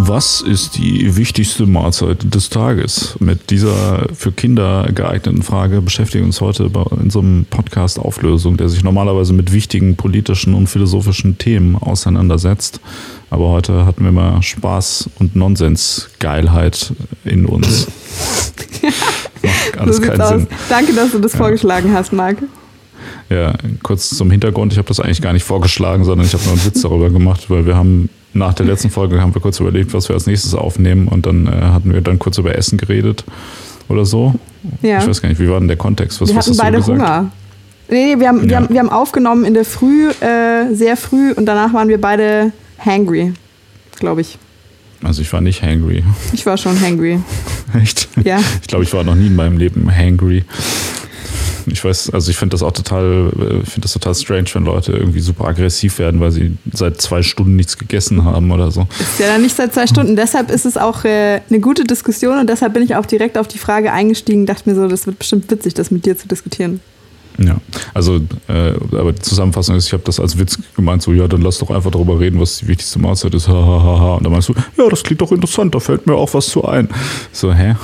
Was ist die wichtigste Mahlzeit des Tages? Mit dieser für Kinder geeigneten Frage beschäftigen wir uns heute bei unserem Podcast Auflösung, der sich normalerweise mit wichtigen politischen und philosophischen Themen auseinandersetzt. Aber heute hatten wir mal Spaß und Nonsensgeilheit in uns. Macht alles so keinen aus. Sinn. Danke, dass du das ja. vorgeschlagen hast, Marc. Ja, kurz zum Hintergrund. Ich habe das eigentlich gar nicht vorgeschlagen, sondern ich habe nur einen Witz darüber gemacht, weil wir haben nach der letzten Folge haben wir kurz überlegt, was wir als nächstes aufnehmen und dann äh, hatten wir dann kurz über Essen geredet oder so. Ja. Ich weiß gar nicht, wie war denn der Kontext? Was, wir hatten beide Hunger. Nee, nee wir, haben, ja. wir, haben, wir haben aufgenommen in der Früh, äh, sehr früh und danach waren wir beide hangry, glaube ich. Also ich war nicht hangry. Ich war schon hangry. Echt? Ja. Ich glaube, ich war noch nie in meinem Leben hangry. Ich weiß, also ich finde das auch total, äh, finde das total strange, wenn Leute irgendwie super aggressiv werden, weil sie seit zwei Stunden nichts gegessen haben oder so. Ist ja dann nicht seit zwei Stunden. Deshalb ist es auch äh, eine gute Diskussion und deshalb bin ich auch direkt auf die Frage eingestiegen, dachte mir so, das wird bestimmt witzig, das mit dir zu diskutieren. Ja, also, äh, aber die Zusammenfassung ist, ich habe das als Witz gemeint, so, ja, dann lass doch einfach darüber reden, was die wichtigste Mahlzeit ist, hahaha. Ha, ha. Und dann meinst du, ja, das klingt doch interessant, da fällt mir auch was zu ein. So, hä?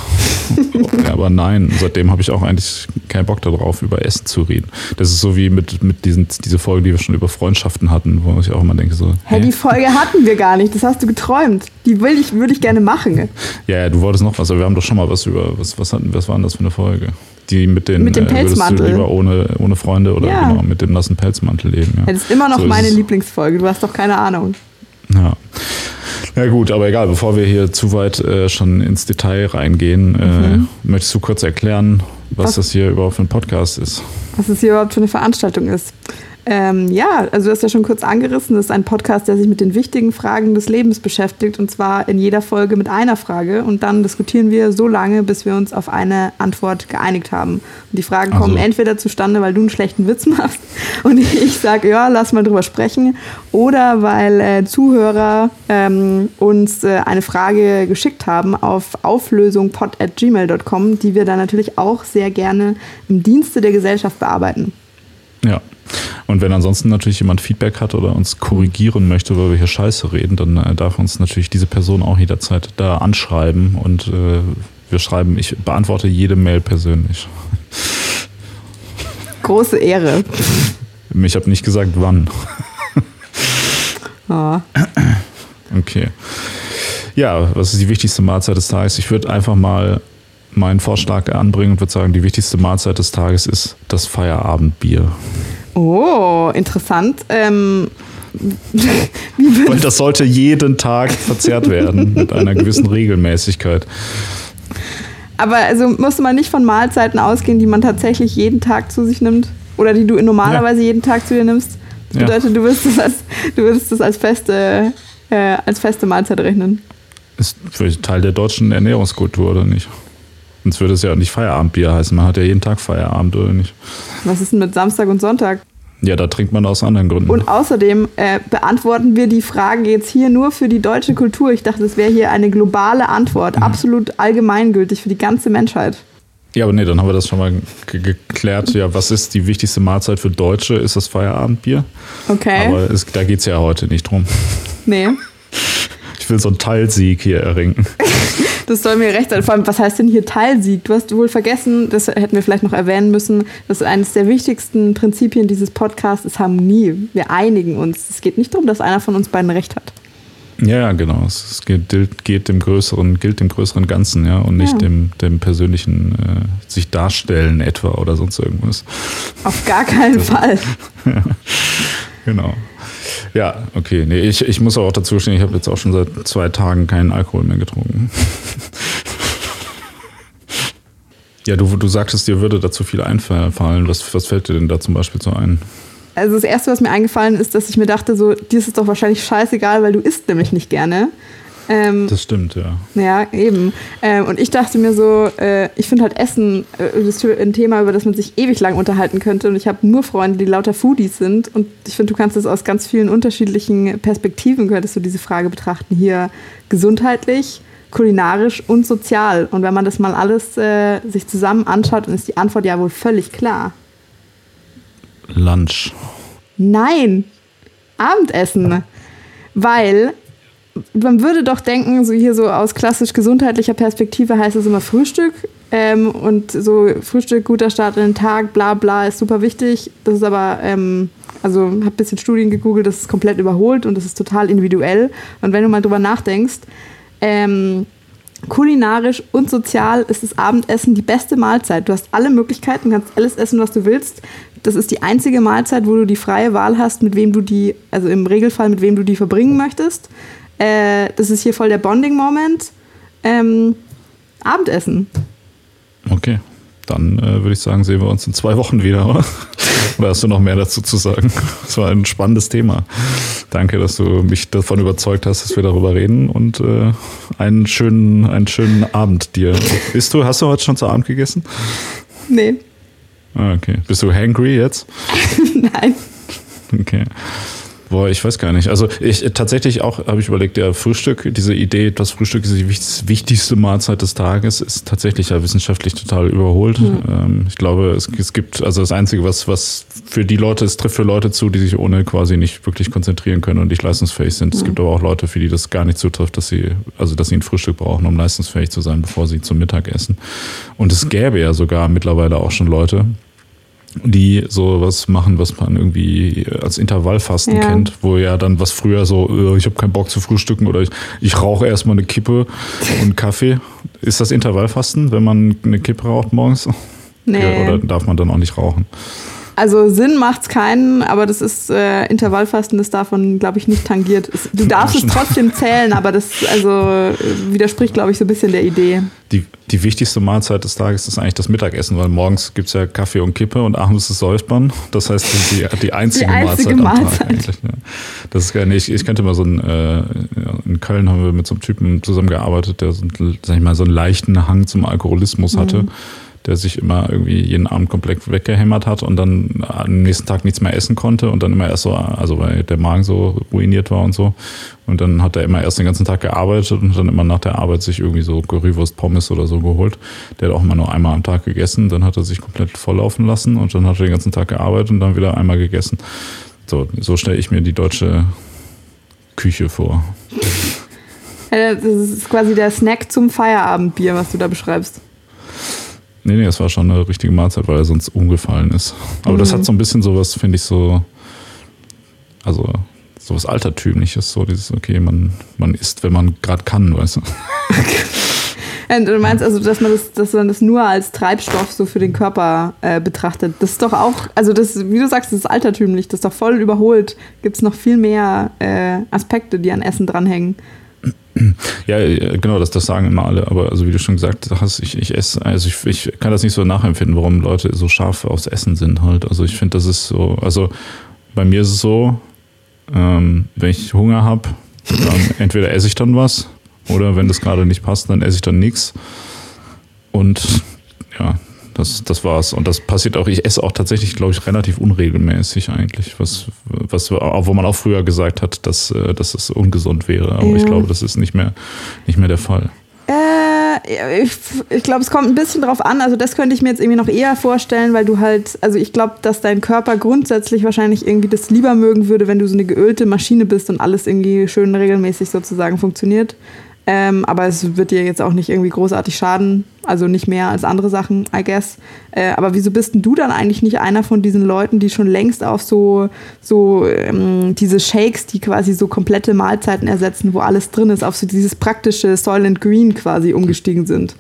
ja, aber nein, seitdem habe ich auch eigentlich keinen Bock darauf, über Essen zu reden. Das ist so wie mit, mit diesen, diese Folge, die wir schon über Freundschaften hatten, wo ich auch immer denke, so. Hä, die Folge hatten wir gar nicht, das hast du geträumt. Die will ich, würde ich gerne machen. Ja, ja, du wolltest noch was, aber wir haben doch schon mal was über, was, was, hatten, was war denn das für eine Folge? Die mit, den, mit dem Pelzmantel. Äh, lieber ohne, ohne Freunde oder ja. genau, mit dem nassen Pelzmantel leben. Ja. Das ist immer noch so meine Lieblingsfolge, du hast doch keine Ahnung. Ja. Ja gut, aber egal, bevor wir hier zu weit äh, schon ins Detail reingehen, äh, mhm. äh, möchtest du kurz erklären, was, was das hier überhaupt für ein Podcast ist? Was das hier überhaupt für eine Veranstaltung ist. Ähm, ja, also du hast ja schon kurz angerissen, das ist ein Podcast, der sich mit den wichtigen Fragen des Lebens beschäftigt und zwar in jeder Folge mit einer Frage und dann diskutieren wir so lange, bis wir uns auf eine Antwort geeinigt haben. Und die Fragen also. kommen entweder zustande, weil du einen schlechten Witz machst und ich sage, ja, lass mal drüber sprechen oder weil äh, Zuhörer ähm, uns äh, eine Frage geschickt haben auf auflösungpod.gmail.com, die wir dann natürlich auch sehr gerne im Dienste der Gesellschaft bearbeiten. Ja, und wenn ansonsten natürlich jemand Feedback hat oder uns korrigieren möchte, weil wir hier Scheiße reden, dann äh, darf uns natürlich diese Person auch jederzeit da anschreiben und äh, wir schreiben, ich beantworte jede Mail persönlich. Große Ehre. Ich habe nicht gesagt, wann. Oh. Okay. Ja, was ist die wichtigste Mahlzeit des Tages? Ich würde einfach mal meinen Vorschlag anbringen und würde sagen, die wichtigste Mahlzeit des Tages ist das Feierabendbier. Oh, interessant. Ähm, Weil das sollte jeden Tag verzehrt werden mit einer gewissen Regelmäßigkeit. Aber also musste man nicht von Mahlzeiten ausgehen, die man tatsächlich jeden Tag zu sich nimmt oder die du normalerweise ja. jeden Tag zu dir nimmst. Das bedeutet, ja. du würdest das als, du würdest das als feste, äh, als feste Mahlzeit rechnen. Ist für Teil der deutschen Ernährungskultur, oder nicht? Sonst würde es ja nicht Feierabendbier heißen. Man hat ja jeden Tag Feierabend, oder nicht? Was ist denn mit Samstag und Sonntag? Ja, da trinkt man aus anderen Gründen. Und außerdem äh, beantworten wir die Frage jetzt hier nur für die deutsche Kultur. Ich dachte, es wäre hier eine globale Antwort, mhm. absolut allgemeingültig für die ganze Menschheit. Ja, aber nee, dann haben wir das schon mal geklärt. Ja, was ist die wichtigste Mahlzeit für Deutsche? Ist das Feierabendbier? Okay. Aber es, da geht es ja heute nicht drum. Nee. Ich will so einen Teilsieg hier erringen. Das soll mir recht sein. Vor allem, was heißt denn hier Teilsieg? Du hast wohl vergessen, das hätten wir vielleicht noch erwähnen müssen, dass eines der wichtigsten Prinzipien dieses Podcasts ist Harmonie. Wir einigen uns. Es geht nicht darum, dass einer von uns beiden recht hat. Ja, genau. Es gilt, geht dem größeren, gilt dem größeren Ganzen, ja, und nicht ja. dem, dem persönlichen äh, sich darstellen etwa oder sonst irgendwas. Auf gar keinen Fall. ja, genau. Ja, okay. Nee, ich, ich muss auch dazu stehen, ich habe jetzt auch schon seit zwei Tagen keinen Alkohol mehr getrunken. ja, du, du sagtest, dir würde dazu viel einfallen. Was, was fällt dir denn da zum Beispiel so ein? Also das Erste, was mir eingefallen ist, dass ich mir dachte, so, dir ist es doch wahrscheinlich scheißegal, weil du isst nämlich nicht gerne. Ähm, das stimmt, ja. Ja, eben. Ähm, und ich dachte mir so, äh, ich finde halt Essen äh, ein Thema, über das man sich ewig lang unterhalten könnte. Und ich habe nur Freunde, die lauter Foodies sind. Und ich finde, du kannst das aus ganz vielen unterschiedlichen Perspektiven, könntest du diese Frage betrachten. Hier gesundheitlich, kulinarisch und sozial. Und wenn man das mal alles äh, sich zusammen anschaut, dann ist die Antwort ja wohl völlig klar. Lunch. Nein, Abendessen. Weil man würde doch denken, so hier so aus klassisch gesundheitlicher Perspektive heißt es immer Frühstück. Ähm, und so Frühstück, guter Start in den Tag, bla bla, ist super wichtig. Das ist aber, ähm, also habe ein bisschen Studien gegoogelt, das ist komplett überholt und das ist total individuell. Und wenn du mal drüber nachdenkst, ähm, kulinarisch und sozial ist das Abendessen die beste Mahlzeit. Du hast alle Möglichkeiten, kannst alles essen, was du willst. Das ist die einzige Mahlzeit, wo du die freie Wahl hast, mit wem du die, also im Regelfall mit wem du die verbringen möchtest. Äh, das ist hier voll der Bonding-Moment. Ähm, Abendessen. Okay, dann äh, würde ich sagen, sehen wir uns in zwei Wochen wieder, oder? Oder hast du noch mehr dazu zu sagen? Das war ein spannendes Thema. Danke, dass du mich davon überzeugt hast, dass wir darüber reden und äh, einen, schönen, einen schönen Abend dir. Bist du, hast du heute schon zu Abend gegessen? Nee. Ah, okay. Bist du hangry jetzt? Nein. Okay. Boah, ich weiß gar nicht. Also ich tatsächlich auch habe ich überlegt, ja, Frühstück, diese Idee, das Frühstück ist die wichtigste Mahlzeit des Tages, ist tatsächlich ja wissenschaftlich total überholt. Mhm. Ähm, ich glaube, es, es, gibt, also das Einzige, was, was für die Leute, es trifft für Leute zu, die sich ohne quasi nicht wirklich konzentrieren können und nicht leistungsfähig sind. Mhm. Es gibt aber auch Leute, für die das gar nicht zutrifft, dass sie, also dass sie ein Frühstück brauchen, um leistungsfähig zu sein, bevor sie zum Mittag essen. Und es gäbe ja sogar mittlerweile auch schon Leute, die so was machen, was man irgendwie als Intervallfasten ja. kennt, wo ja dann was früher so, äh, ich habe keinen Bock zu frühstücken oder ich, ich rauche erstmal eine Kippe und Kaffee. Ist das Intervallfasten, wenn man eine Kippe raucht morgens? Nee. Ja, oder darf man dann auch nicht rauchen? Also Sinn macht's keinen, aber das ist äh, Intervallfasten, das davon, glaube ich, nicht tangiert. Du darfst es trotzdem zählen, aber das also widerspricht, glaube ich, so ein bisschen der Idee. Die, die wichtigste Mahlzeit des Tages ist eigentlich das Mittagessen, weil morgens gibt es ja Kaffee und Kippe und abends ist Säuspern. Das heißt, die, die einzige, die einzige Mahlzeit, Mahlzeit, am Tag eigentlich. Ja. Das ist gar nicht. Ich könnte mal so ein, äh, in Köln haben wir mit so einem Typen zusammengearbeitet, der so, sag ich mal, so einen leichten Hang zum Alkoholismus hatte. Mhm der sich immer irgendwie jeden Abend komplett weggehämmert hat und dann am nächsten Tag nichts mehr essen konnte und dann immer erst so, also weil der Magen so ruiniert war und so. Und dann hat er immer erst den ganzen Tag gearbeitet und dann immer nach der Arbeit sich irgendwie so Currywurst Pommes oder so geholt. Der hat auch immer nur einmal am Tag gegessen, dann hat er sich komplett volllaufen lassen und dann hat er den ganzen Tag gearbeitet und dann wieder einmal gegessen. So, so stelle ich mir die deutsche Küche vor. Das ist quasi der Snack zum Feierabendbier, was du da beschreibst. Nee, nee, es war schon eine richtige Mahlzeit, weil er sonst umgefallen ist. Aber mhm. das hat so ein bisschen sowas, finde ich, so, also sowas Altertümliches, so dieses, okay, man, man isst, wenn man gerade kann, weißt du. Und du meinst also, dass man das, dass man das nur als Treibstoff so für den Körper äh, betrachtet. Das ist doch auch, also das, wie du sagst, das ist altertümlich, das ist doch voll überholt. Gibt es noch viel mehr äh, Aspekte, die an Essen dranhängen. Ja, genau, das, das sagen immer alle, aber also wie du schon gesagt hast, ich, ich esse, also ich, ich kann das nicht so nachempfinden, warum Leute so scharf aufs Essen sind halt. Also ich finde, das ist so, also bei mir ist es so, ähm, wenn ich Hunger habe, dann entweder esse ich dann was oder wenn das gerade nicht passt, dann esse ich dann nichts. Und ja, das, das war's. Und das passiert auch, ich esse auch tatsächlich, glaube ich, relativ unregelmäßig eigentlich, was, was wo man auch früher gesagt hat, dass, äh, dass es ungesund wäre. Aber ja. ich glaube, das ist nicht mehr, nicht mehr der Fall. Äh, ich, ich glaube, es kommt ein bisschen drauf an. Also, das könnte ich mir jetzt irgendwie noch eher vorstellen, weil du halt, also ich glaube, dass dein Körper grundsätzlich wahrscheinlich irgendwie das lieber mögen würde, wenn du so eine geölte Maschine bist und alles irgendwie schön regelmäßig sozusagen funktioniert. Ähm, aber es wird dir jetzt auch nicht irgendwie großartig schaden. Also nicht mehr als andere Sachen, I guess. Äh, aber wieso bist denn du dann eigentlich nicht einer von diesen Leuten, die schon längst auf so, so ähm, diese Shakes, die quasi so komplette Mahlzeiten ersetzen, wo alles drin ist, auf so dieses praktische Soil and Green quasi umgestiegen sind?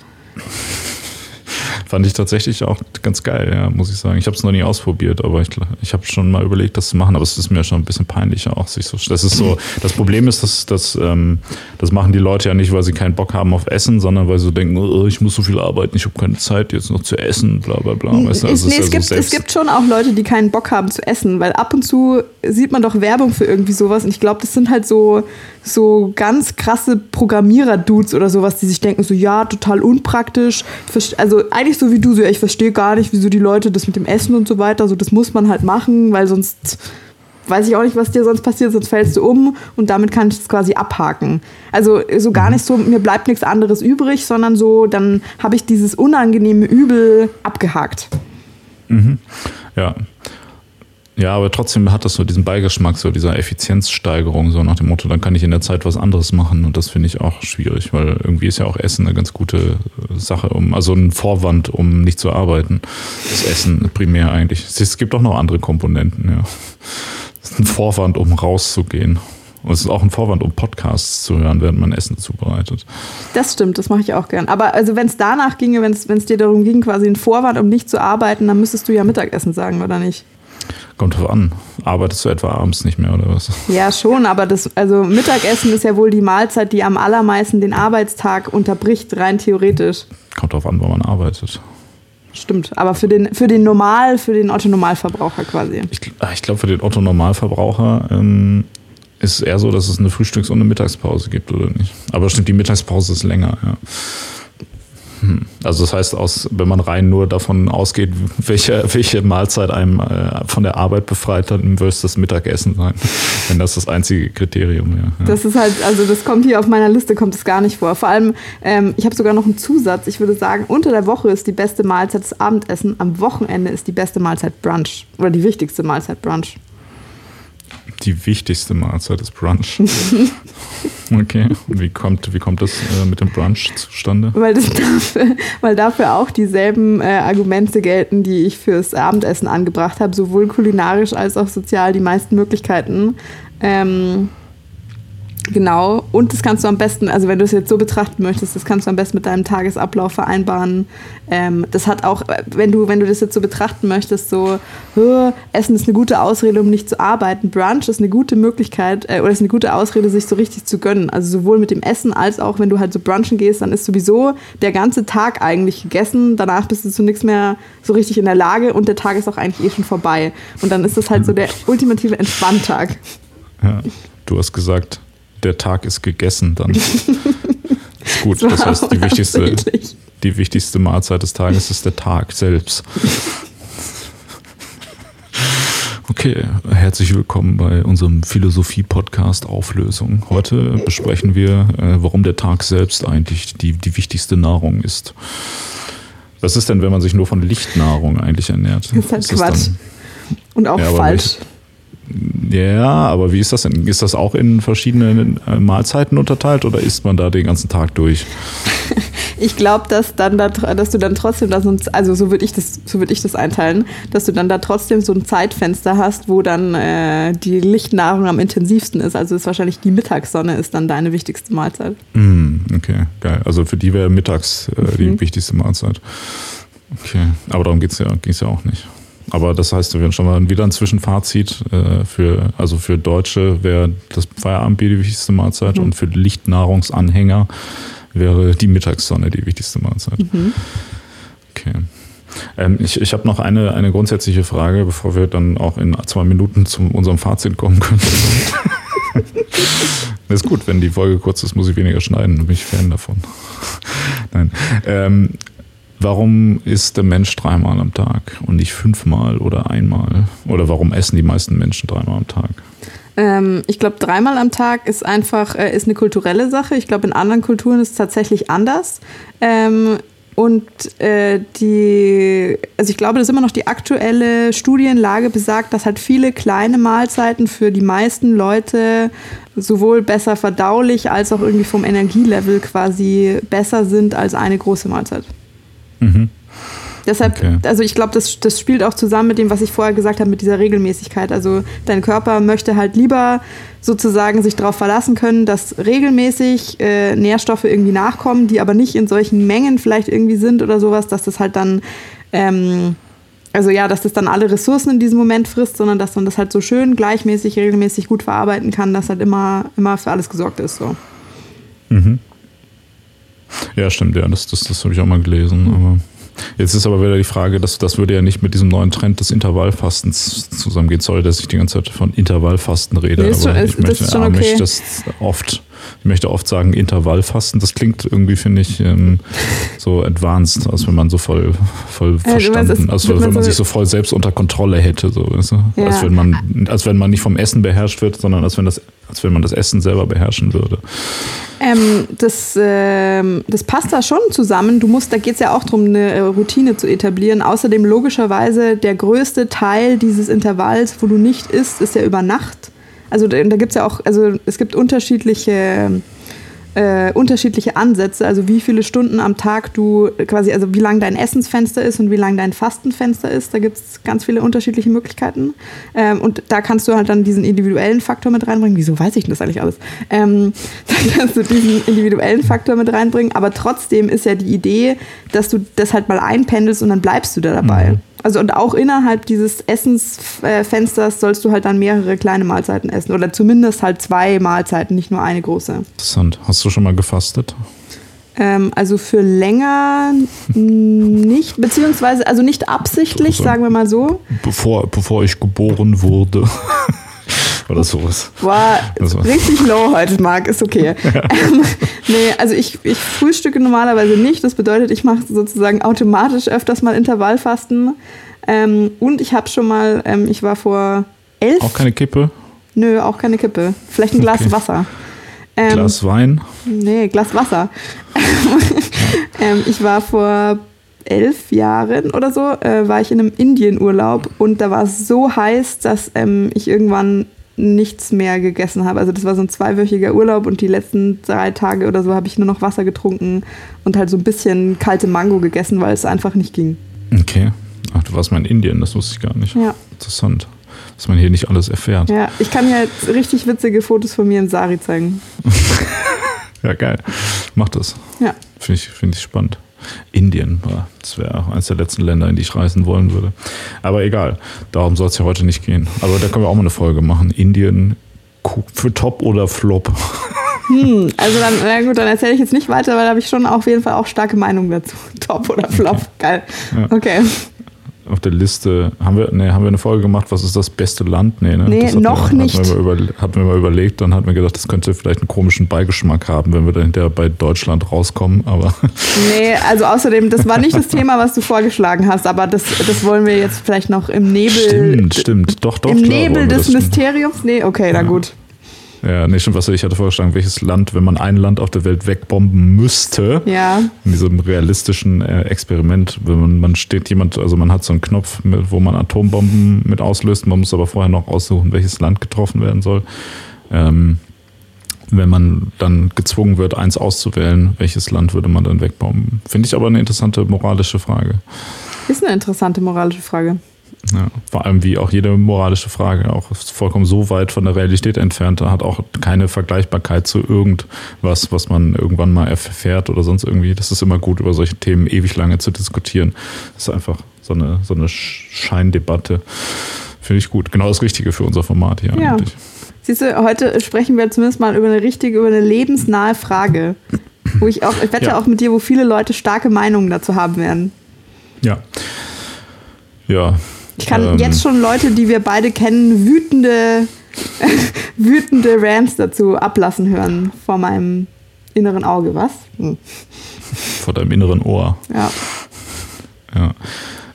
Fand ich tatsächlich auch ganz geil, ja, muss ich sagen. Ich habe es noch nie ausprobiert, aber ich, ich habe schon mal überlegt, das zu machen, aber es ist mir schon ein bisschen peinlich auch. Sich so, das ist so, das Problem ist, dass, dass ähm, das machen die Leute ja nicht, weil sie keinen Bock haben auf Essen, sondern weil sie denken, oh, ich muss so viel arbeiten, ich habe keine Zeit jetzt noch zu essen, bla bla bla. Weißt du? also nee, es, ja gibt, so es gibt schon auch Leute, die keinen Bock haben zu essen, weil ab und zu sieht man doch Werbung für irgendwie sowas und ich glaube, das sind halt so so ganz krasse Programmierer-Dudes oder sowas, die sich denken, so ja, total unpraktisch. Also eigentlich so wie du, so ja, ich verstehe gar nicht, wieso die Leute das mit dem Essen und so weiter, so das muss man halt machen, weil sonst weiß ich auch nicht, was dir sonst passiert, sonst fällst du um und damit kann ich es quasi abhaken. Also so gar nicht so, mir bleibt nichts anderes übrig, sondern so, dann habe ich dieses unangenehme Übel abgehakt. Mhm. Ja, Ja, aber trotzdem hat das so diesen Beigeschmack, so dieser Effizienzsteigerung, so nach dem Motto, dann kann ich in der Zeit was anderes machen und das finde ich auch schwierig, weil irgendwie ist ja auch Essen eine ganz gute äh, Sache, um, also ein Vorwand, um nicht zu arbeiten. Das Essen primär eigentlich. Es gibt auch noch andere Komponenten, ja. Das ist ein Vorwand, um rauszugehen. Und es ist auch ein Vorwand, um Podcasts zu hören, während man Essen zubereitet. Das stimmt, das mache ich auch gern. Aber also wenn es danach ginge, wenn es dir darum ging, quasi ein Vorwand, um nicht zu arbeiten, dann müsstest du ja Mittagessen sagen, oder nicht? Kommt drauf an. Arbeitest du etwa abends nicht mehr oder was? Ja, schon, aber das, also Mittagessen ist ja wohl die Mahlzeit, die am allermeisten den Arbeitstag unterbricht, rein theoretisch. Kommt drauf an, wo man arbeitet. Stimmt, aber für den, für den Normal, für den Otto-Normalverbraucher quasi. Ich, ah, ich glaube, für den Otto-Normalverbraucher ähm, ist es eher so, dass es eine Frühstücks- und eine Mittagspause gibt, oder nicht? Aber stimmt, die Mittagspause ist länger, ja. Hm. Also das heißt, aus, wenn man rein nur davon ausgeht, welche, welche Mahlzeit einem äh, von der Arbeit befreit hat, würde es das Mittagessen sein, wenn das das einzige Kriterium wäre. Ja. Das ist halt, also das kommt hier auf meiner Liste, kommt es gar nicht vor. Vor allem, ähm, ich habe sogar noch einen Zusatz. Ich würde sagen, unter der Woche ist die beste Mahlzeit das Abendessen, am Wochenende ist die beste Mahlzeit Brunch oder die wichtigste Mahlzeit Brunch die wichtigste Mahlzeit ist Brunch. okay, und wie kommt, wie kommt das äh, mit dem Brunch zustande? Weil, dafür, weil dafür auch dieselben äh, Argumente gelten, die ich fürs Abendessen angebracht habe, sowohl kulinarisch als auch sozial die meisten Möglichkeiten. Ähm, Genau, und das kannst du am besten, also wenn du es jetzt so betrachten möchtest, das kannst du am besten mit deinem Tagesablauf vereinbaren. Ähm, das hat auch, wenn du, wenn du das jetzt so betrachten möchtest, so, Essen ist eine gute Ausrede, um nicht zu arbeiten. Brunch ist eine gute Möglichkeit äh, oder ist eine gute Ausrede, sich so richtig zu gönnen. Also sowohl mit dem Essen als auch, wenn du halt so brunchen gehst, dann ist sowieso der ganze Tag eigentlich gegessen. Danach bist du zu nichts mehr so richtig in der Lage und der Tag ist auch eigentlich eh schon vorbei. Und dann ist das halt so der ultimative Entspanntag. Ja, du hast gesagt, der Tag ist gegessen, dann ist gut. Das, das heißt, die wichtigste, die wichtigste Mahlzeit des Tages ist der Tag selbst. Okay, herzlich willkommen bei unserem Philosophie-Podcast Auflösung. Heute besprechen wir, äh, warum der Tag selbst eigentlich die, die wichtigste Nahrung ist. Was ist denn, wenn man sich nur von Lichtnahrung eigentlich ernährt? Das ist halt ist Quatsch. Und auch ja, falsch. Ja, aber wie ist das denn? Ist das auch in verschiedene äh, Mahlzeiten unterteilt oder isst man da den ganzen Tag durch? ich glaube, dass dann da, dass du dann trotzdem da so ein, also so würde ich das, so würde ich das einteilen, dass du dann da trotzdem so ein Zeitfenster hast, wo dann äh, die Lichtnahrung am intensivsten ist. Also ist wahrscheinlich die Mittagssonne ist dann deine wichtigste Mahlzeit. Mm, okay, geil. Also für die wäre mittags äh, die mhm. wichtigste Mahlzeit. Okay, aber darum geht's ja, ging's ja auch nicht. Aber das heißt, wir haben schon mal wieder ein Zwischenfazit. Äh, für, also für Deutsche wäre das Feierabendbier die wichtigste Mahlzeit mhm. und für Lichtnahrungsanhänger wäre die Mittagssonne die wichtigste Mahlzeit. Mhm. Okay. Ähm, ich ich habe noch eine, eine grundsätzliche Frage, bevor wir dann auch in zwei Minuten zu unserem Fazit kommen können. das ist gut, wenn die Folge kurz ist, muss ich weniger schneiden, da bin ich Fan davon. Nein. Ähm, Warum isst der Mensch dreimal am Tag und nicht fünfmal oder einmal? Oder warum essen die meisten Menschen dreimal am Tag? Ähm, ich glaube, dreimal am Tag ist einfach äh, ist eine kulturelle Sache. Ich glaube, in anderen Kulturen ist es tatsächlich anders. Ähm, und äh, die, also ich glaube, dass immer noch die aktuelle Studienlage besagt, dass halt viele kleine Mahlzeiten für die meisten Leute sowohl besser verdaulich als auch irgendwie vom Energielevel quasi besser sind als eine große Mahlzeit. Mhm. Deshalb, okay. also ich glaube, das, das spielt auch zusammen mit dem, was ich vorher gesagt habe, mit dieser Regelmäßigkeit. Also dein Körper möchte halt lieber sozusagen sich darauf verlassen können, dass regelmäßig äh, Nährstoffe irgendwie nachkommen, die aber nicht in solchen Mengen vielleicht irgendwie sind oder sowas, dass das halt dann, ähm, also ja, dass das dann alle Ressourcen in diesem Moment frisst, sondern dass man das halt so schön gleichmäßig, regelmäßig gut verarbeiten kann, dass halt immer, immer für alles gesorgt ist. So. Mhm. Ja, stimmt, ja, das, das, das habe ich auch mal gelesen. Aber jetzt ist aber wieder die Frage, dass das würde ja nicht mit diesem neuen Trend des Intervallfastens zusammengehen. Sorry, dass ich die ganze Zeit von Intervallfasten rede, nee, aber schon, ich möchte, okay. das oft ich möchte oft sagen Intervallfasten. Das klingt irgendwie, finde ich, ähm, so advanced, als wenn man so voll, voll Ja, verstanden, als wenn man so- sich so voll selbst unter Kontrolle hätte. So, weißt du? Ja. als, wenn man, als wenn man nicht vom Essen beherrscht wird, sondern als wenn, das, als wenn man das Essen selber beherrschen würde. Ähm, das, ähm, das passt da schon zusammen. Du musst, da geht es ja auch darum, eine äh, Routine zu etablieren. Außerdem logischerweise der größte Teil dieses Intervalls, wo du nicht isst, ist ja über Nacht. Also da, da gibt es ja auch, also es gibt unterschiedliche äh, unterschiedliche Ansätze, also wie viele Stunden am Tag du quasi, also wie lang dein Essensfenster ist und wie lang dein Fastenfenster ist. Da gibt es ganz viele unterschiedliche Möglichkeiten. Ähm, und da kannst du halt dann diesen individuellen Faktor mit reinbringen. Wieso weiß ich denn das eigentlich alles? Ähm, da kannst du diesen individuellen Faktor mit reinbringen, aber trotzdem ist ja die Idee, dass du das halt mal einpendelst und dann bleibst du da dabei. Mhm. Also und auch innerhalb dieses Essensfensters sollst du halt dann mehrere kleine Mahlzeiten essen oder zumindest halt zwei Mahlzeiten, nicht nur eine große. Interessant. Hast du schon mal gefastet? Ähm, also für länger nicht, beziehungsweise also nicht absichtlich, So. sagen wir mal so. Bevor, bevor ich geboren wurde. Oder sowas. War richtig low heute, Marc, ist okay. Ähm, nee, also ich, ich frühstücke normalerweise nicht. Das bedeutet, ich mache sozusagen automatisch öfters mal Intervallfasten. Ähm, und ich habe schon mal, ähm, ich war vor elf, Auch keine Kippe? nö, auch keine Kippe. Vielleicht ein Glas Okay. Wasser. Ähm, Glas Wein? Nee, Glas Wasser. ähm, ich war vor elf Jahren oder so, äh, war ich in einem Indienurlaub und da war es so heiß, dass ähm, ich irgendwann nichts mehr gegessen habe. Also das war so ein zweiwöchiger Urlaub und die letzten drei Tage oder so habe ich nur noch Wasser getrunken und halt so ein bisschen kalte Mango gegessen, weil es einfach nicht ging. Okay. Ach, du warst mal in Indien, das wusste ich gar nicht. Ja, Interessant. Dass man hier nicht alles erfährt. ja. Ich kann dir jetzt richtig witzige Fotos von mir in Sari zeigen. Ja, geil. Mach das. Ja. Finde ich, find ich spannend. Indien, das wäre auch eines der letzten Länder, in die ich reisen wollen würde. Aber egal, darum soll es ja heute nicht gehen. Aber da können wir auch mal eine Folge machen. Indien für Top oder Flop. Hm, also dann, na gut, dann erzähle ich jetzt nicht weiter, weil da habe ich schon auf jeden Fall auch starke Meinungen dazu. Top oder Flop. Geil. Ja. Okay. Auf der Liste haben wir, nee, haben wir eine Folge gemacht, was ist das beste Land? Nee, ne? Nee, noch wir, nicht. Hatten wir, mal über, hatten wir mal überlegt, dann hatten wir gedacht, das könnte vielleicht einen komischen Beigeschmack haben, wenn wir dann hinterher bei Deutschland rauskommen. Aber Nee, also außerdem, das war nicht das Thema, was du vorgeschlagen hast, aber das, das wollen wir jetzt vielleicht noch im Nebel. stimmt, stimmt. Doch, doch. Im klar Nebel des. Mysteriums? Nee, okay, na gut. Ja, nee, stimmt, was ich hatte vorgeschlagen, welches Land, wenn man ein Land auf der Welt wegbomben müsste, Ja. in diesem realistischen äh, Experiment, wenn man, man steht jemand, also man hat so einen Knopf, mit, wo man Atombomben mit auslöst, man muss aber vorher noch aussuchen, welches Land getroffen werden soll. Ähm, wenn man dann gezwungen wird, eins auszuwählen, welches Land würde man dann wegbomben? Finde ich aber eine interessante moralische Frage. Ist eine interessante moralische Frage. Ja, vor allem wie auch jede moralische Frage auch vollkommen so weit von der Realität entfernt, hat auch keine Vergleichbarkeit zu irgendwas, was man irgendwann mal erfährt oder sonst irgendwie. Das ist immer gut, über solche Themen ewig lange zu diskutieren. Das ist einfach so eine, so eine Sch- Scheindebatte. Finde ich gut. Genau das Richtige für unser Format hier Ja. eigentlich. Siehst du, heute sprechen wir zumindest mal über eine richtige, über eine lebensnahe Frage. Wo ich auch, ich wette Ja. auch mit dir, wo viele Leute starke Meinungen dazu haben werden. Ja. Ja. Ich kann Ähm, jetzt schon Leute, die wir beide kennen, wütende, wütende Rants dazu ablassen hören vor meinem inneren Auge. Was? Hm. Vor deinem inneren Ohr. Ja. Ja.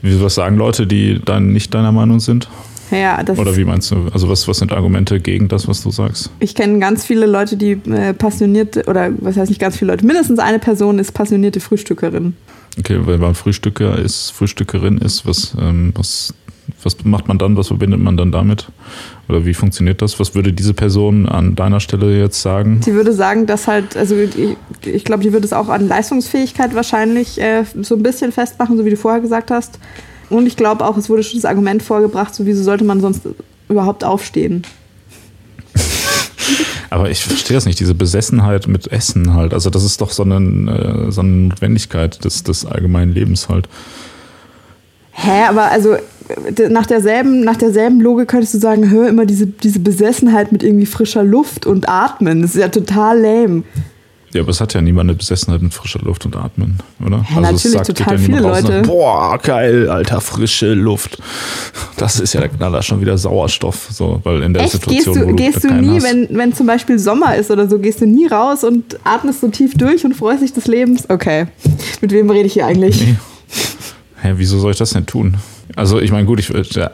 Wie, was sagen Leute, die dann nicht deiner Meinung sind? Ja, Oder wie meinst du? Also was, was sind Argumente gegen das, was du sagst? ich kenne ganz viele Leute, die äh, passionierte, oder was heißt nicht ganz viele Leute, mindestens eine Person ist passionierte Frühstückerin. Okay, weil man Frühstücker ist, Frühstückerin ist, was, ähm, was, was macht man dann, was verbindet man dann damit? Oder wie funktioniert das? Was würde diese Person an deiner Stelle jetzt sagen? Sie würde sagen, dass halt, also ich, ich glaube, die würde es auch an Leistungsfähigkeit wahrscheinlich äh, so ein bisschen festmachen, so wie du vorher gesagt hast. Und ich glaube auch, es wurde schon das Argument vorgebracht, so wieso sollte man sonst überhaupt aufstehen? Aber ich verstehe das nicht, diese Besessenheit mit Essen halt. Also das ist doch so eine, äh, so eine Notwendigkeit des, des allgemeinen Lebens halt. Hä, aber also nach derselben, nach derselben Logik könntest du sagen, hör immer diese, diese Besessenheit mit irgendwie frischer Luft und Atmen. Das ist ja total lame. Ja, aber es hat ja niemand eine Besessenheit mit frischer Luft und Atmen, oder? Ja, also es natürlich, sagt- total ja niemand viele raus und sagt, Leute. Boah, geil, alter, frische Luft. Das ist ja der Knaller, schon wieder Sauerstoff, so, weil in der Echt? Situation, Gehst du, wo gehst du nie, hast, wenn, wenn zum Beispiel Sommer ist oder so, gehst du nie raus und atmest so tief durch und freust dich des Lebens? Okay. Mit wem rede ich hier eigentlich? Nee. Hä, wieso soll ich das denn tun? Also ich meine, gut, ich,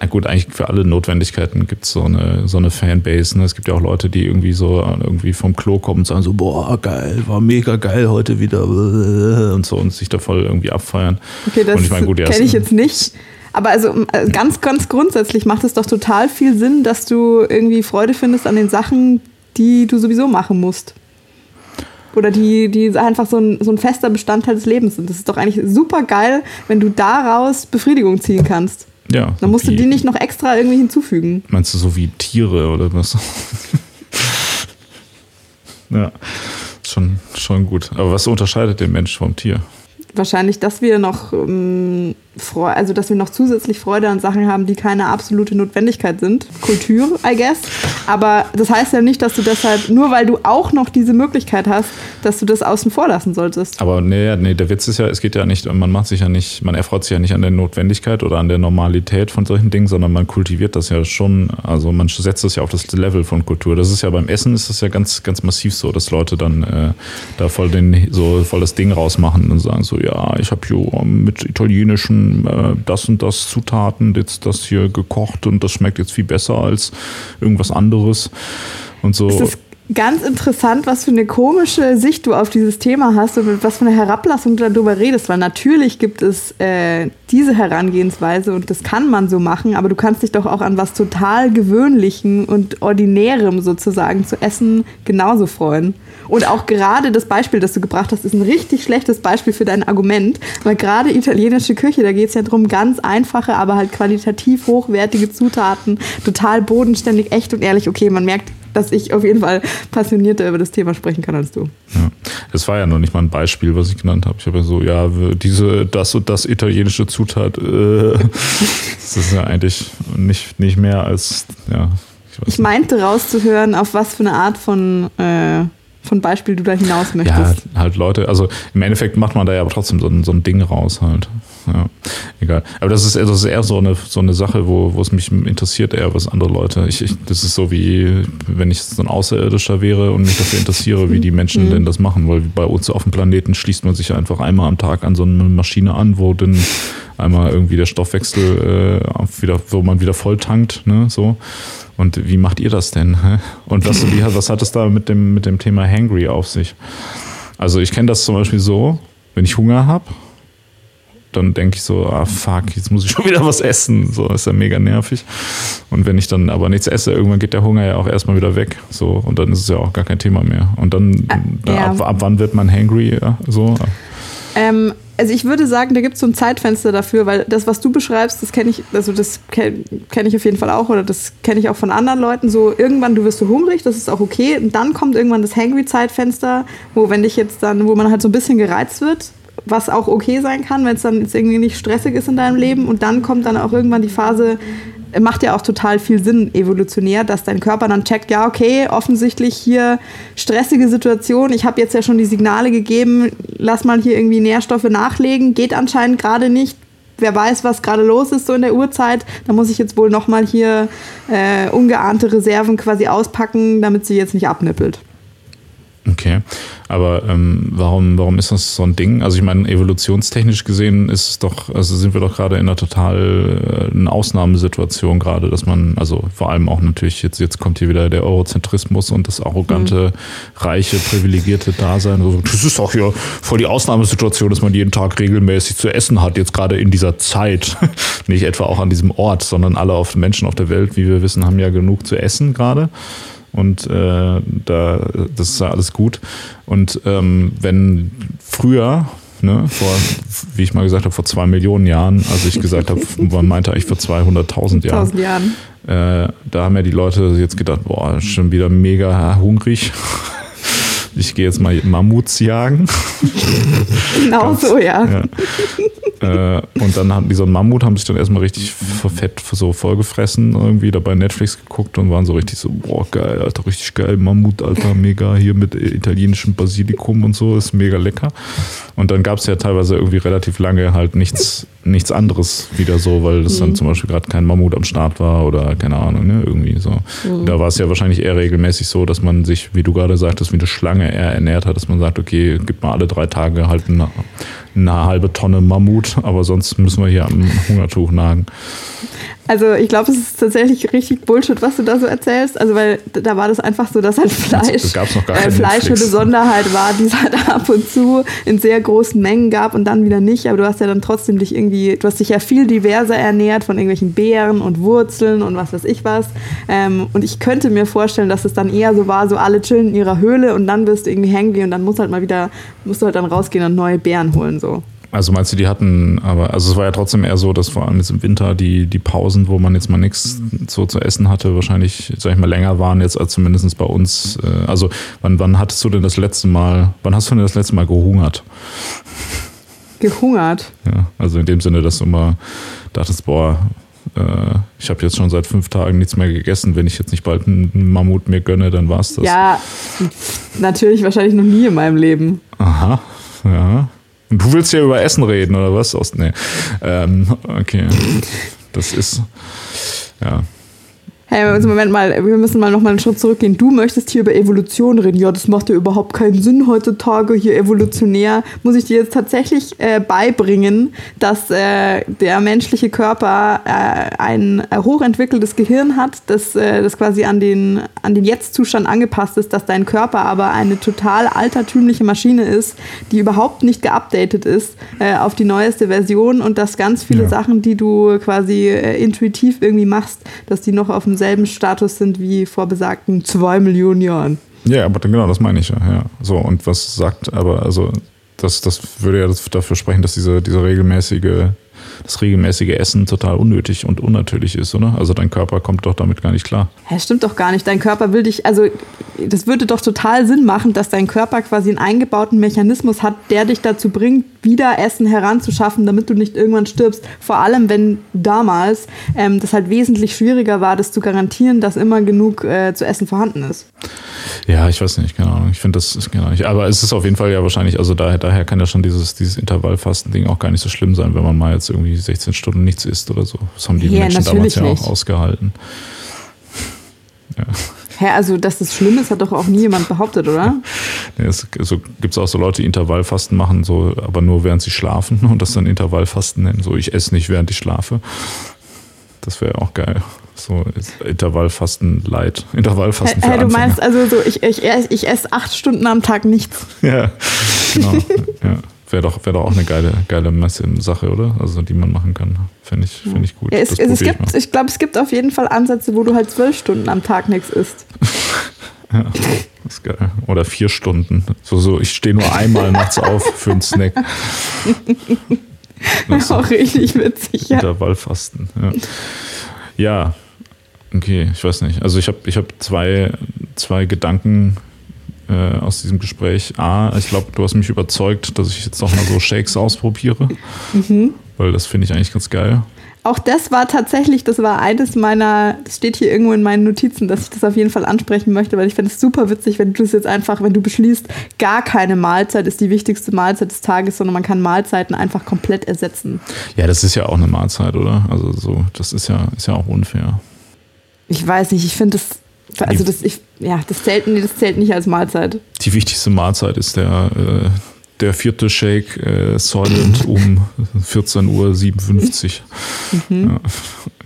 gut, eigentlich für alle Notwendigkeiten gibt es so eine, so eine Fanbase. Ne? Es gibt ja auch Leute, die irgendwie so irgendwie vom Klo kommen und sagen so, boah, geil, war mega geil heute wieder und so und sich da voll irgendwie abfeiern. Okay, das ich ja, kenne es- ich jetzt nicht. Aber also äh, ganz, ganz grundsätzlich macht es doch total viel Sinn, dass du irgendwie Freude findest an den Sachen, die du sowieso machen musst. Oder die, die einfach so ein, so ein fester Bestandteil des Lebens sind. Das ist doch eigentlich super geil, wenn du daraus Befriedigung ziehen kannst. Ja. Dann musst du wie- die nicht noch extra irgendwie hinzufügen. Meinst du so wie Tiere oder was? ja, schon, schon gut. Aber was unterscheidet den Mensch vom Tier? Wahrscheinlich, dass wir noch ähm, Freu also dass wir noch zusätzlich Freude an Sachen haben, die keine absolute Notwendigkeit sind. Kultur, I guess. Aber das heißt ja nicht, dass du deshalb, nur weil du auch noch diese Möglichkeit hast, dass du das außen vor lassen solltest. Aber nee, nee, der Witz ist ja, es geht ja nicht, man macht sich ja nicht, man erfreut sich ja nicht an der Notwendigkeit oder an der Normalität von solchen Dingen, sondern man kultiviert das ja schon, also man setzt das ja auf das Level von Kultur. Das ist ja beim Essen ist das ja ganz, ganz massiv so, dass Leute dann äh, da voll den, so voll das Ding rausmachen und sagen so, ja, ich habe hier mit italienischen äh, das und das Zutaten jetzt das hier gekocht und das schmeckt jetzt viel besser als irgendwas anderes und so. Ist ganz interessant, was für eine komische Sicht du auf dieses Thema hast und mit was für eine Herablassung du darüber redest, weil natürlich gibt es äh, diese Herangehensweise und das kann man so machen, aber du kannst dich doch auch an was total Gewöhnlichem und Ordinärem sozusagen zu essen genauso freuen. Und auch gerade das Beispiel, das du gebracht hast, ist ein richtig schlechtes Beispiel für dein Argument, weil gerade italienische Küche, da geht es ja darum, ganz einfache, aber halt qualitativ hochwertige Zutaten, total bodenständig, echt und ehrlich. Okay, man merkt, dass ich auf jeden Fall passionierter über das Thema sprechen kann als du. Ja. Es war ja noch nicht mal ein Beispiel, was ich genannt habe. Ich habe ja so, ja, diese, das und das italienische Zutat, äh, das ist ja eigentlich nicht, nicht mehr als, ja, ich weiß Ich meinte rauszuhören, auf was für eine Art von, äh, von Beispiel du da hinaus Ja, möchtest. halt Leute, also im Endeffekt macht man da ja aber trotzdem so ein, so ein Ding raus halt. Ja, egal. Aber das ist, eher- das ist eher so eine, so eine Sache, wo, wo es mich interessiert, eher was andere Leute. Ich, ich, das ist so wie, wenn ich so ein Außerirdischer wäre und mich dafür interessiere, wie die Menschen denn das machen, weil bei uns auf dem Planeten schließt man sich einfach einmal am Tag an so eine Maschine an, wo dann einmal irgendwie der Stoffwechsel äh, wieder, wo man wieder voll tankt, ne, so. Und wie macht ihr das denn? Und was, wie, was hat es da mit dem, mit dem Thema Hangry auf sich? Also ich kenne das zum Beispiel so, wenn ich Hunger habe, dann denke ich so, ah fuck, jetzt muss ich schon wieder was essen. So ist ja mega nervig. Und wenn ich dann aber nichts esse, irgendwann geht der Hunger ja auch erstmal wieder weg. So, und dann ist es ja auch gar kein Thema mehr. Und dann, Äh, ja. ab, ab wann wird man hangry? Ja, so. Ähm, also ich würde sagen, da gibt es so ein Zeitfenster dafür, weil das, was du beschreibst, das kenne ich, also das kenne kenn ich auf jeden Fall auch oder das kenne ich auch von anderen Leuten. So irgendwann, du wirst so hungrig, das ist auch okay. Und dann kommt irgendwann das Hangry-Zeitfenster, wo wenn dich jetzt dann, wo man halt so ein bisschen gereizt wird, was auch okay sein kann, wenn es dann jetzt irgendwie nicht stressig ist in deinem Leben. Und dann kommt dann auch irgendwann die Phase, äh, macht ja auch total viel Sinn evolutionär, dass dein Körper dann checkt, ja, okay, offensichtlich hier stressige Situation, ich habe jetzt ja schon die Signale gegeben, lass mal hier irgendwie Nährstoffe nachlegen, geht anscheinend gerade nicht. Wer weiß, was gerade los ist so in der Uhrzeit, da muss ich jetzt wohl nochmal hier äh, ungeahnte Reserven quasi auspacken, damit sie jetzt nicht abnippelt. Okay, aber ähm, warum, warum ist das so ein Ding? Also ich meine, evolutionstechnisch gesehen ist es doch, also sind wir doch gerade in einer total äh, Ausnahmesituation gerade, dass man, also vor allem auch natürlich, jetzt, jetzt kommt hier wieder der Eurozentrismus und das arrogante, reiche, privilegierte Dasein. Also, das ist doch hier voll die Ausnahmesituation, dass man jeden Tag regelmäßig zu essen hat, jetzt gerade in dieser Zeit. Nicht etwa auch an diesem Ort, sondern alle auf Menschen auf der Welt, wie wir wissen, haben ja genug zu essen gerade und äh, da das ist ja alles gut. Und ähm, wenn früher, ne, vor, wie ich mal gesagt habe, vor zwei Millionen Jahren, also ich gesagt habe, man meinte eigentlich vor 200.000 Jahren, Jahren. äh, da haben ja die Leute jetzt gedacht, boah, schon wieder mega hungrig. Ich gehe jetzt mal Mammuts jagen. Genau so, ja. Ja. Äh, und dann haben die so einen Mammut, haben sich dann erstmal richtig fett so vollgefressen, irgendwie dabei Netflix geguckt und waren so richtig so, boah, geil, Alter, richtig geil, Mammut, Alter, mega, hier mit italienischem Basilikum und so, ist mega lecker. Und dann gab es ja teilweise irgendwie relativ lange halt nichts, nichts anderes wieder so, weil das dann zum Beispiel gerade kein Mammut am Start war oder keine Ahnung, ne, irgendwie so. Da war es ja wahrscheinlich eher regelmäßig so, dass man sich, wie du gerade sagtest, wie eine Schlange eher ernährt hat, dass man sagt, okay, gib mal alle drei Tage halt eine, eine halbe Tonne Mammut, aber sonst müssen wir hier am Hungertuch nagen. Also ich glaube, es ist tatsächlich richtig Bullshit, was du da so erzählst. Also weil da war das einfach so, dass halt Fleisch, da gab's noch gar äh, Fleisch eine. Besonderheit war, die es halt ab und zu in sehr großen Mengen gab und dann wieder nicht. Aber du hast ja dann trotzdem dich irgendwie, du hast dich ja viel diverser ernährt von irgendwelchen Beeren und Wurzeln und was weiß ich was. Ähm, und ich könnte mir vorstellen, dass es dann eher so war, so alle chillen in ihrer Höhle und dann wirst du irgendwie hangry und dann musst halt mal wieder, musst du halt dann rausgehen und neue Beeren holen so. Also meinst du, die hatten, aber also es war ja trotzdem eher so, dass vor allem jetzt im Winter die, die Pausen, wo man jetzt mal nichts so zu essen hatte, wahrscheinlich, sag ich mal, länger waren jetzt als zumindest bei uns. Äh, Also wann, wann hattest du denn das letzte Mal, wann hast du denn das letzte Mal gehungert? Gehungert. Ja, also in dem Sinne, dass du mal dachtest, boah, äh, ich habe jetzt schon seit fünf Tagen nichts mehr gegessen. Wenn ich jetzt nicht bald einen Mammut mir gönne, dann war's das. Ja, natürlich wahrscheinlich noch nie in meinem Leben. Aha, ja. Du willst ja über Essen reden, oder was? Aus, nee. Ähm, okay. Das ist, ja. Hey, also Moment mal, wir müssen mal noch mal einen Schritt zurückgehen. Du möchtest hier über Evolution reden. Ja, das macht ja überhaupt keinen Sinn heutzutage, hier evolutionär. Muss ich dir jetzt tatsächlich äh, beibringen, dass äh, der menschliche Körper äh, ein hochentwickeltes Gehirn hat, das, äh, das quasi an den, an den Jetzt-Zustand angepasst ist, dass dein Körper aber eine total altertümliche Maschine ist, die überhaupt nicht geupdatet ist äh, auf die neueste Version und dass ganz viele Ja. Sachen, die du quasi äh, intuitiv irgendwie machst, dass die noch auf demselben Status sind wie vor besagten zwei Millionen Jahren. Ja, aber genau, das meine ich ja. ja. So, und was sagt aber, also, das, das würde ja dafür sprechen, dass diese, diese regelmäßige, das regelmäßige Essen total unnötig und unnatürlich ist, oder? Also dein Körper kommt doch damit gar nicht klar. Ja, stimmt doch gar nicht. Dein Körper will dich, also das würde doch total Sinn machen, dass dein Körper quasi einen eingebauten Mechanismus hat, der dich dazu bringt, wieder Essen heranzuschaffen, damit du nicht irgendwann stirbst. Vor allem, wenn damals ähm, das halt wesentlich schwieriger war, das zu garantieren, dass immer genug äh, zu essen vorhanden ist. Ja, ich weiß nicht, keine Ahnung. Ich finde das ist genau nicht. Aber es ist auf jeden Fall ja wahrscheinlich, also daher, daher kann ja schon dieses, dieses Intervallfasten-Ding auch gar nicht so schlimm sein, wenn man mal jetzt irgendwie 16 Stunden nichts isst oder so. Das haben die Ja, Menschen damals ja nicht. auch ausgehalten. Ja. Hä, also dass das schlimm ist, hat doch auch nie jemand behauptet, oder? Ja, es so, gibt auch so Leute, die Intervallfasten machen, so, aber nur während sie schlafen und das dann Intervallfasten nennen. So, ich esse nicht, während ich schlafe. Das wäre auch geil. So Intervallfasten light. Intervallfasten für Hä, du Anfänger. meinst also so, ich, ich, ich esse acht Stunden am Tag nichts. Ja, genau. ja. Wäre doch, wär doch auch eine geile, geile Messe Sache, oder? Also die man machen kann. Finde ich, find ich gut. Ja, es, es, es probier ich gibt, ich glaube, es gibt auf jeden Fall Ansätze, wo du halt zwölf Stunden am Tag nichts isst. Ja, ist geil. Oder vier Stunden. So, so, ich stehe nur einmal nachts auf für einen Snack. Das ist auch richtig witzig, ja. Intervallfasten. Ja. ja, okay, ich weiß nicht. Also ich habe ich hab zwei, zwei Gedanken äh, aus diesem Gespräch. A, ich glaube, du hast mich überzeugt, dass ich jetzt noch mal so Shakes ausprobiere. Mhm. Weil das finde ich eigentlich ganz geil. Auch das war tatsächlich, das war eines meiner, das steht hier irgendwo in meinen Notizen, dass ich das auf jeden Fall ansprechen möchte, weil ich finde es super witzig, wenn du es jetzt einfach, wenn du beschließt, gar keine Mahlzeit ist die wichtigste Mahlzeit des Tages, sondern man kann Mahlzeiten einfach komplett ersetzen. Ja, das ist ja auch eine Mahlzeit, oder? Also so, das ist ja, ist ja auch unfair. Ich weiß nicht, ich finde das, also das, ich, ja, das zählt, nee, das zählt nicht als Mahlzeit. Die wichtigste Mahlzeit ist der, äh, der vierte Shake äh, Solid um 14.57 Uhr. Ja,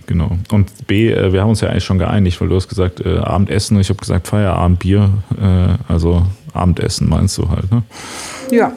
genau. Und B, äh, wir haben uns ja eigentlich schon geeinigt, weil du hast gesagt äh, Abendessen und ich habe gesagt Feierabendbier. Äh, also Abendessen meinst du halt, ne? Ja,